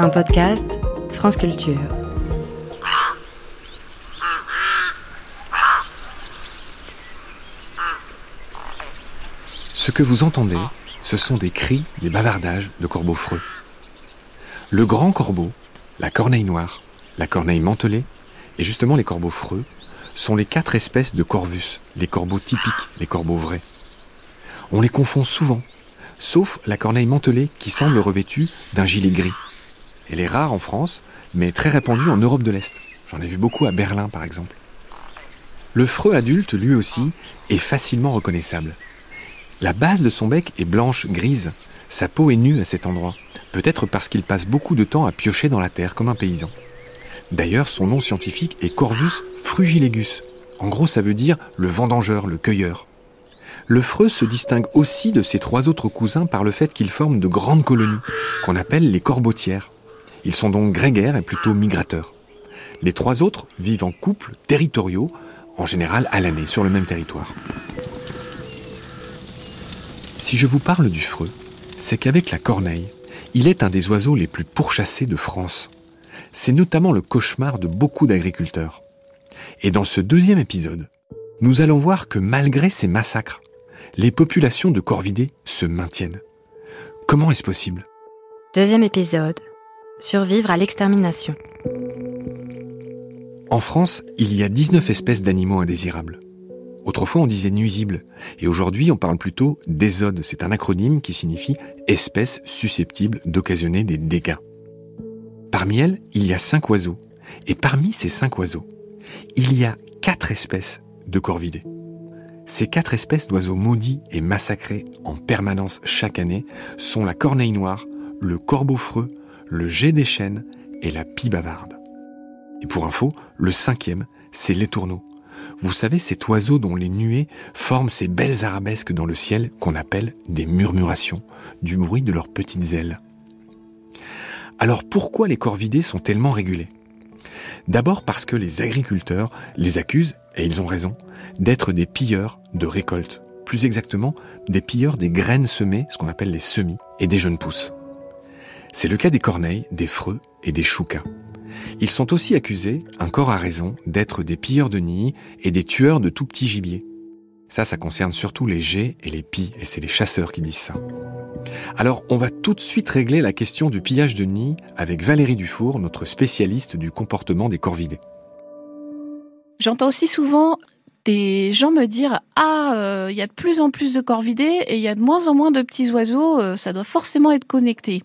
Un podcast France Culture. Ce que vous entendez, ce sont des cris, des bavardages de corbeaux freux. Le grand corbeau, la corneille noire, la corneille mantelée et justement les corbeaux freux sont les quatre espèces de corvus, les corbeaux typiques, les corbeaux vrais. On les confond souvent, sauf la corneille mantelée qui semble revêtue d'un gilet gris. Elle est rare en France, mais très répandue en Europe de l'Est. J'en ai vu beaucoup à Berlin par exemple. Le freux adulte, lui aussi, est facilement reconnaissable. La base de son bec est blanche grise. Sa peau est nue à cet endroit, peut-être parce qu'il passe beaucoup de temps à piocher dans la terre comme un paysan. D'ailleurs, son nom scientifique est Corvus frugilegus. En gros, ça veut dire le vendangeur, le cueilleur. Le freux se distingue aussi de ses trois autres cousins par le fait qu'ils forment de grandes colonies, qu'on appelle les corbotières. Ils sont donc grégaires et plutôt migrateurs. Les trois autres vivent en couples territoriaux, en général à l'année, sur le même territoire. Si je vous parle du freux, c'est qu'avec la corneille, il est un des oiseaux les plus pourchassés de France. C'est notamment le cauchemar de beaucoup d'agriculteurs. Et dans ce deuxième épisode, nous allons voir que malgré ces massacres, les populations de corvidés se maintiennent. Comment est-ce possible? Deuxième épisode. Survivre à l'extermination. En France, il y a 19 espèces d'animaux indésirables. Autrefois, on disait nuisibles, et aujourd'hui, on parle plutôt d'ésode. C'est un acronyme qui signifie espèces susceptibles d'occasionner des dégâts. Parmi elles, il y a cinq oiseaux, et parmi ces cinq oiseaux, il y a quatre espèces de corvidés. Ces quatre espèces d'oiseaux maudits et massacrés en permanence chaque année sont la corneille noire, le corbeau freux, le jet des chênes et la pie bavarde. Et pour info, le cinquième, c'est l'étourneau. Vous savez, cet oiseau dont les nuées forment ces belles arabesques dans le ciel qu'on appelle des murmurations, du bruit de leurs petites ailes. Alors pourquoi les corvidés sont tellement régulés? D'abord parce que les agriculteurs les accusent, et ils ont raison, d'être des pilleurs de récoltes. Plus exactement, des pilleurs des graines semées, ce qu'on appelle les semis, et des jeunes pousses. C'est le cas des corneilles, des freux et des choucas. Ils sont aussi accusés, encore à raison, d'être des pilleurs de nids et des tueurs de tout petits gibier. Ça, ça concerne surtout les geais et les pies, et c'est les chasseurs qui disent ça. Alors, on va tout de suite régler la question du pillage de nids avec Valérie Dufour, notre spécialiste du comportement des corvidés. J'entends aussi souvent des gens me dire ah euh, il y a de plus en plus de corvidés et il y a de moins en moins de petits oiseaux, euh, ça doit forcément être connecté.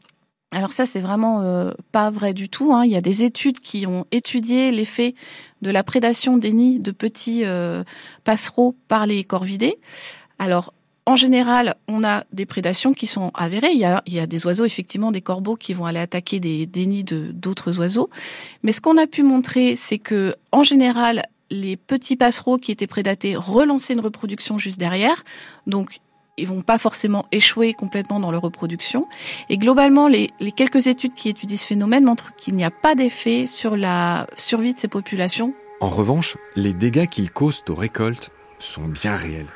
Alors ça, c'est vraiment euh, pas vrai du tout. Hein. Il y a des études qui ont étudié l'effet de la prédation des nids de petits euh, passereaux par les corvidés. Alors, en général, on a des prédations qui sont avérées. Il y a, des oiseaux, effectivement, des corbeaux qui vont aller attaquer des, nids d'autres oiseaux. Mais ce qu'on a pu montrer, c'est que, en général, les petits passereaux qui étaient prédatés relançaient une reproduction juste derrière. Donc, ils vont pas forcément échouer complètement dans leur reproduction. Et globalement, les, les quelques études qui étudient ce phénomène montrent qu'il n'y a pas d'effet sur la survie de ces populations. En revanche, les dégâts qu'ils causent aux récoltes sont bien réels.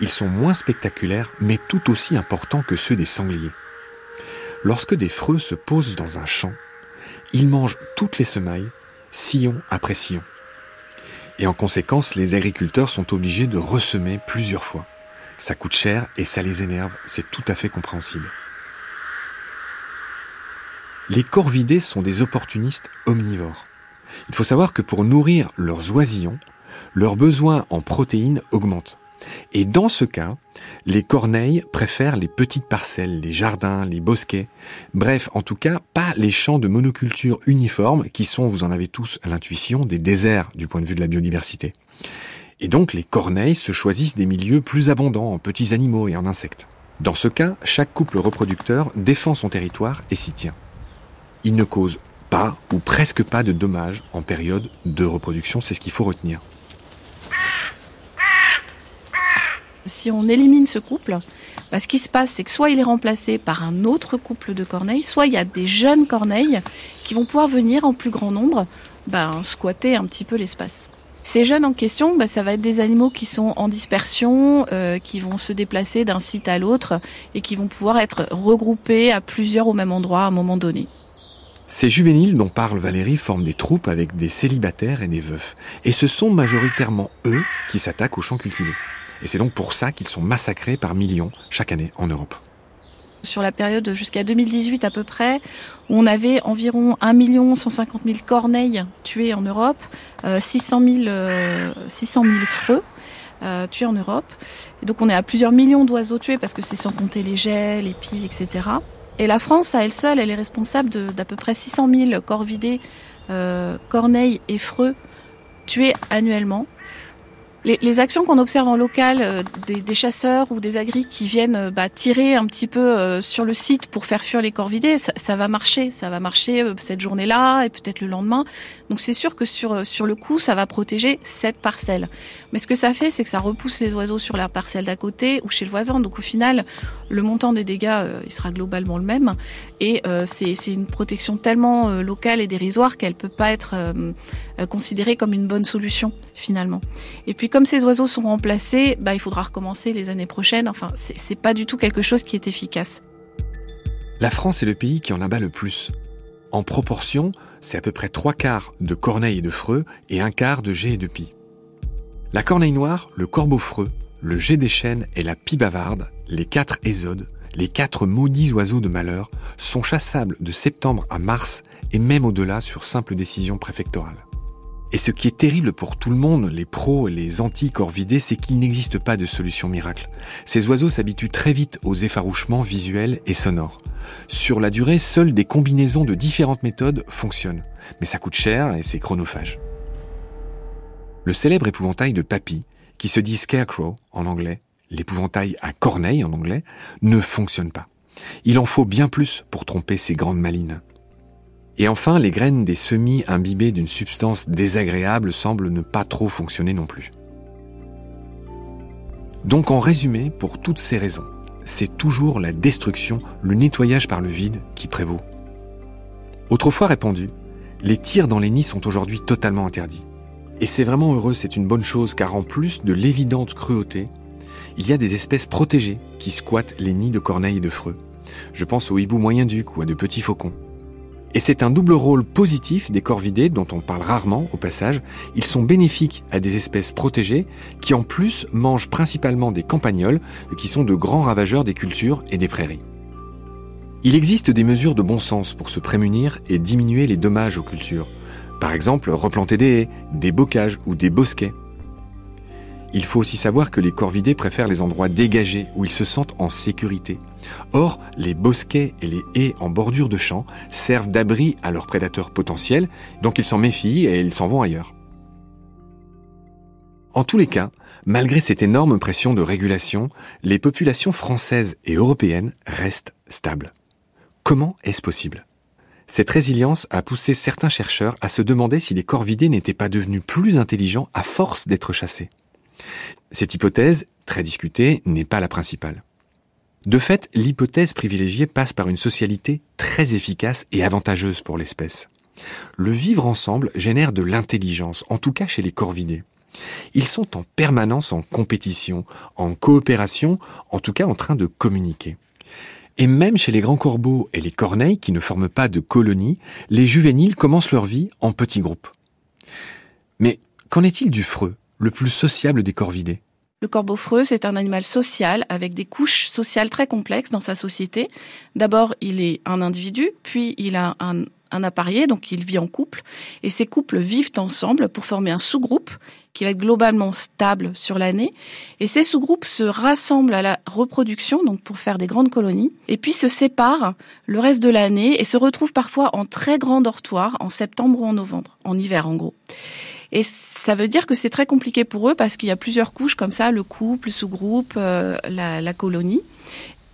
Ils sont moins spectaculaires, mais tout aussi importants que ceux des sangliers. Lorsque des freux se posent dans un champ, ils mangent toutes les semailles, sillon après sillon. Et en conséquence, les agriculteurs sont obligés de ressemer plusieurs fois. Ça coûte cher et ça les énerve, c'est tout à fait compréhensible. Les corvidés sont des opportunistes omnivores. Il faut savoir que pour nourrir leurs oisillons, leurs besoins en protéines augmentent. Et dans ce cas, les corneilles préfèrent les petites parcelles, les jardins, les bosquets, bref, en tout cas, pas les champs de monoculture uniformes qui sont, vous en avez tous l'intuition, des déserts du point de vue de la biodiversité. Et donc les corneilles se choisissent des milieux plus abondants en petits animaux et en insectes. Dans ce cas, chaque couple reproducteur défend son territoire et s'y tient. Il ne cause pas ou presque pas de dommages en période de reproduction, c'est ce qu'il faut retenir. Si on élimine ce couple, bah, ce qui se passe, c'est que soit il est remplacé par un autre couple de corneilles, soit il y a des jeunes corneilles qui vont pouvoir venir en plus grand nombre ben, squatter un petit peu l'espace. Ces jeunes en question, bah, ça va être des animaux qui sont en dispersion, euh, qui vont se déplacer d'un site à l'autre et qui vont pouvoir être regroupés à plusieurs au même endroit à un moment donné. Ces juvéniles dont parle Valérie forment des troupes avec des célibataires et des veufs. Et ce sont majoritairement eux qui s'attaquent aux champs cultivés. Et c'est donc pour ça qu'ils sont massacrés par millions chaque année en Europe. Sur la période jusqu'à 2018 à peu près, où on avait environ 1 150 000 corneilles tuées en Europe, 600 000, 600 000 freux euh, tués en Europe. Donc on est à plusieurs millions d'oiseaux tués parce que c'est sans compter les gels, les pies, etc. Et la France, à elle seule, elle est responsable d'à peu près 600 000 corvidés, euh, corneilles et freux tués annuellement. Les, actions qu'on observe en local, euh, des, chasseurs ou des agris qui viennent euh, bah, tirer un petit peu euh, sur le site pour faire fuir les corvidés, ça, ça va marcher, ça va marcher cette journée-là et peut-être le lendemain. Donc c'est sûr que sur sur le coup, ça va protéger cette parcelle. Mais ce que ça fait, c'est que ça repousse les oiseaux sur la parcelle d'à côté ou chez le voisin. Donc au final, le montant des dégâts, il sera globalement le même. Et c'est c'est une protection tellement locale et dérisoire qu'elle peut pas être considérée comme une bonne solution finalement. Et puis comme ces oiseaux sont remplacés, bah, il faudra recommencer les années prochaines. Enfin, c'est pas du tout quelque chose qui est efficace. La France est le pays qui en abat le plus. En proportion, c'est à peu près trois quarts de corneilles et de freux et un quart de geais et de pie. La corneille noire, le corbeau freux, le jet des chênes et la pie bavarde, les quatre ésodes, les quatre maudits oiseaux de malheur, sont chassables de septembre à mars et même au-delà sur simple décision préfectorale. Et ce qui est terrible pour tout le monde, les pros et les anti-corvidés, c'est qu'il n'existe pas de solution miracle. Ces oiseaux s'habituent très vite aux effarouchements visuels et sonores. Sur la durée, seules des combinaisons de différentes méthodes fonctionnent. Mais ça coûte cher et c'est chronophage. Le célèbre épouvantail de Papy, qui se dit Scarecrow en anglais, l'épouvantail à corneille en anglais, ne fonctionne pas. Il en faut bien plus pour tromper ces grandes malines. Et enfin, les graines des semis imbibés d'une substance désagréable semblent ne pas trop fonctionner non plus. Donc en résumé, pour toutes ces raisons, c'est toujours la destruction, le nettoyage par le vide qui prévaut. Autrefois répandu, les tirs dans les nids sont aujourd'hui totalement interdits. Et c'est vraiment heureux, c'est une bonne chose, car en plus de l'évidente cruauté, il y a des espèces protégées qui squattent les nids de corneilles et de freux. Je pense aux hiboux moyen-duc ou à de petits faucons. Et c'est un double rôle positif des corvidés dont on parle rarement au passage. Ils sont bénéfiques à des espèces protégées qui en plus mangent principalement des campagnols qui sont de grands ravageurs des cultures et des prairies. Il existe des mesures de bon sens pour se prémunir et diminuer les dommages aux cultures. Par exemple, replanter des haies, des bocages ou des bosquets. Il faut aussi savoir que les corvidés préfèrent les endroits dégagés où ils se sentent en sécurité. Or, les bosquets et les haies en bordure de champs servent d'abri à leurs prédateurs potentiels, donc ils s'en méfient et ils s'en vont ailleurs. En tous les cas, malgré cette énorme pression de régulation, les populations françaises et européennes restent stables. Comment est-ce possible? Cette résilience a poussé certains chercheurs à se demander si les corvidés n'étaient pas devenus plus intelligents à force d'être chassés. Cette hypothèse, très discutée, n'est pas la principale. De fait, l'hypothèse privilégiée passe par une socialité très efficace et avantageuse pour l'espèce. Le vivre ensemble génère de l'intelligence, en tout cas chez les corvidés. Ils sont en permanence en compétition, en coopération, en tout cas en train de communiquer. Et même chez les grands corbeaux et les corneilles qui ne forment pas de colonies, les juvéniles commencent leur vie en petits groupes. Mais qu'en est-il du freux? Le plus sociable des corvidés. Le corbeau freux, c'est un animal social avec des couches sociales très complexes dans sa société. D'abord, il est un individu, puis il a un, un appareillé, donc il vit en couple, et ces couples vivent ensemble pour former un sous-groupe qui va être globalement stable sur l'année. Et ces sous-groupes se rassemblent à la reproduction, donc pour faire des grandes colonies, et puis se séparent le reste de l'année et se retrouvent parfois en très grand dortoir en septembre ou en novembre, en hiver en gros. Et ça veut dire que c'est très compliqué pour eux parce qu'il y a plusieurs couches comme ça, le couple, le sous-groupe, euh, la, la colonie.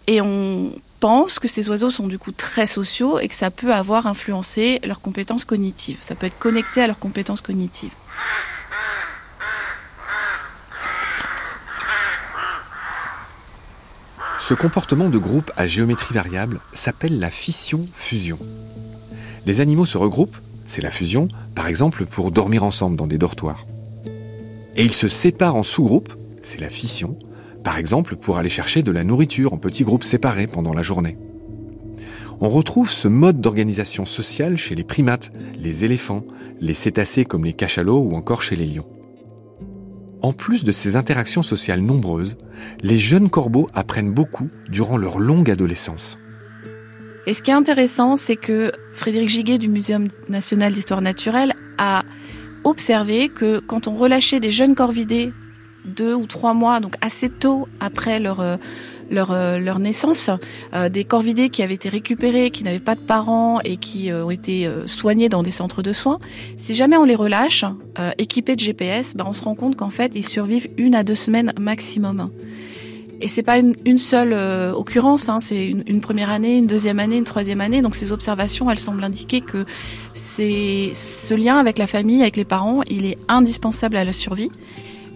Et on pense que ces oiseaux sont du coup très sociaux et que ça peut avoir influencé leurs compétences cognitives. Ça peut être connecté à leurs compétences cognitives. Ce comportement de groupe à géométrie variable s'appelle la fission-fusion. Les animaux se regroupent c'est la fusion, par exemple pour dormir ensemble dans des dortoirs. Et ils se séparent en sous-groupes, c'est la fission, par exemple pour aller chercher de la nourriture en petits groupes séparés pendant la journée. On retrouve ce mode d'organisation sociale chez les primates, les éléphants, les cétacés comme les cachalots ou encore chez les lions. En plus de ces interactions sociales nombreuses, les jeunes corbeaux apprennent beaucoup durant leur longue adolescence. Et ce qui est intéressant, c'est que Frédéric Giguet du Muséum national d'histoire naturelle a observé que quand on relâchait des jeunes corvidés deux ou trois mois, donc assez tôt après leur, euh, leur, euh, leur naissance, euh, des corvidés qui avaient été récupérés, qui n'avaient pas de parents et qui ont été soignés dans des centres de soins, si jamais on les relâche, équipés de GPS, ben on se rend compte qu'en fait, ils survivent une à deux semaines maximum. Et c'est pas une, seule occurrence, hein, c'est une, une, première année, une deuxième année, une troisième année. Donc ces observations, elles semblent indiquer que c'est ce lien avec la famille, avec les parents, il est indispensable à la survie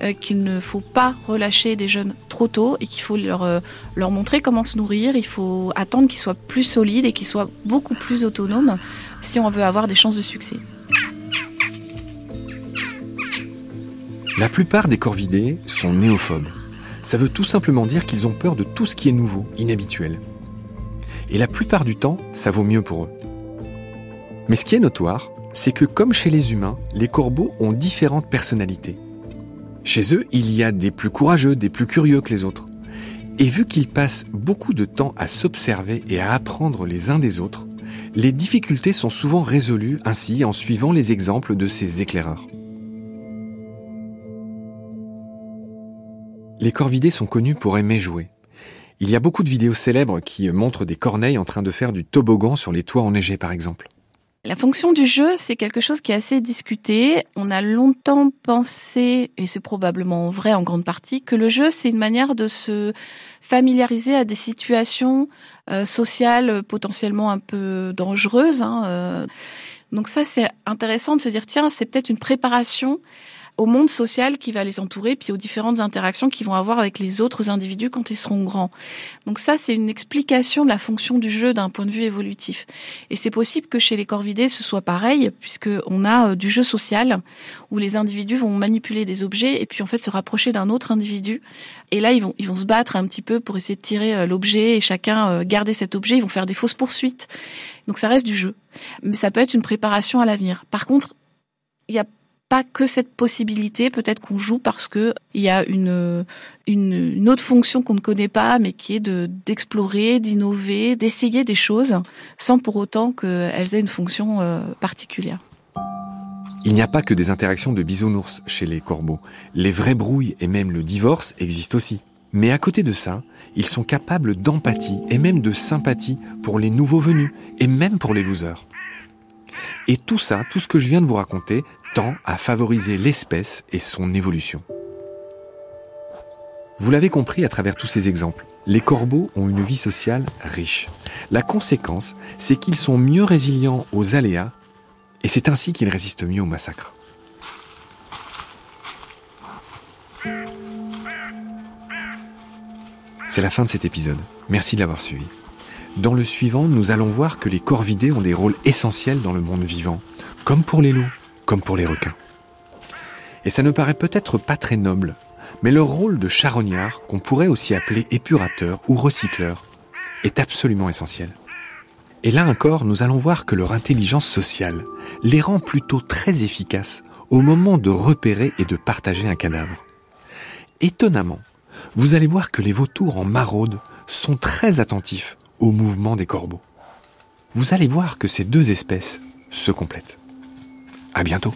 euh, qu'il ne faut pas relâcher des jeunes trop tôt et qu'il faut leur, euh, leur montrer comment se nourrir. Il faut attendre qu'ils soient plus solides et qu'ils soient beaucoup plus autonomes si on veut avoir des chances de succès. La plupart des corvidés sont néophobes. Ça veut tout simplement dire qu'ils ont peur de tout ce qui est nouveau, inhabituel. Et la plupart du temps, ça vaut mieux pour eux. Mais ce qui est notoire, c'est que comme chez les humains, les corbeaux ont différentes personnalités. Chez eux, il y a des plus courageux, des plus curieux que les autres. Et vu qu'ils passent beaucoup de temps à s'observer et à apprendre les uns des autres, les difficultés sont souvent résolues ainsi en suivant les exemples de ces éclaireurs. Les corvidés sont connus pour aimer jouer. Il y a beaucoup de vidéos célèbres qui montrent des corneilles en train de faire du toboggan sur les toits enneigés par exemple. La fonction du jeu, c'est quelque chose qui est assez discuté. On a longtemps pensé, et c'est probablement vrai en grande partie, que le jeu, c'est une manière de se familiariser à des situations euh, sociales potentiellement un peu dangereuses. Hein, euh. Donc ça, c'est intéressant de se dire, tiens, c'est peut-être une préparation au monde social qui va les entourer, puis aux différentes interactions qu'ils vont avoir avec les autres individus quand ils seront grands. Donc ça, c'est une explication de la fonction du jeu d'un point de vue évolutif. Et c'est possible que chez les corvidés, ce soit pareil, puisque on a euh, du jeu social où les individus vont manipuler des objets et puis en fait se rapprocher d'un autre individu. Et là, ils vont ils vont se battre un petit peu pour essayer de tirer euh, l'objet et chacun euh, garder cet objet. Ils vont faire des fausses poursuites. Donc ça reste du jeu, mais ça peut être une préparation à l'avenir. Par contre, il y a pas que cette possibilité. Peut-être qu'on joue parce que il y a une, une, autre fonction qu'on ne connaît pas, mais qui est de d'explorer, d'innover, d'essayer des choses, sans pour autant qu'elles aient une fonction euh, particulière. Il n'y a pas que des interactions de bisounours chez les corbeaux. Les vraies brouilles et même le divorce existent aussi. Mais à côté de ça, ils sont capables d'empathie et même de sympathie pour les nouveaux venus et même pour les losers. Et tout ça, tout ce que je viens de vous raconter, tend à favoriser l'espèce et son évolution. Vous l'avez compris à travers tous ces exemples, les corbeaux ont une vie sociale riche. La conséquence, c'est qu'ils sont mieux résilients aux aléas et c'est ainsi qu'ils résistent mieux au massacre. C'est la fin de cet épisode. Merci de l'avoir suivi. Dans le suivant, nous allons voir que les corvidés ont des rôles essentiels dans le monde vivant, comme pour les loups comme pour les requins. Et ça ne paraît peut-être pas très noble, mais leur rôle de charognard, qu'on pourrait aussi appeler épurateur ou recycleur, est absolument essentiel. Et là encore, nous allons voir que leur intelligence sociale les rend plutôt très efficaces au moment de repérer et de partager un cadavre. Étonnamment, vous allez voir que les vautours en maraude sont très attentifs au mouvement des corbeaux. Vous allez voir que ces deux espèces se complètent. À bientôt.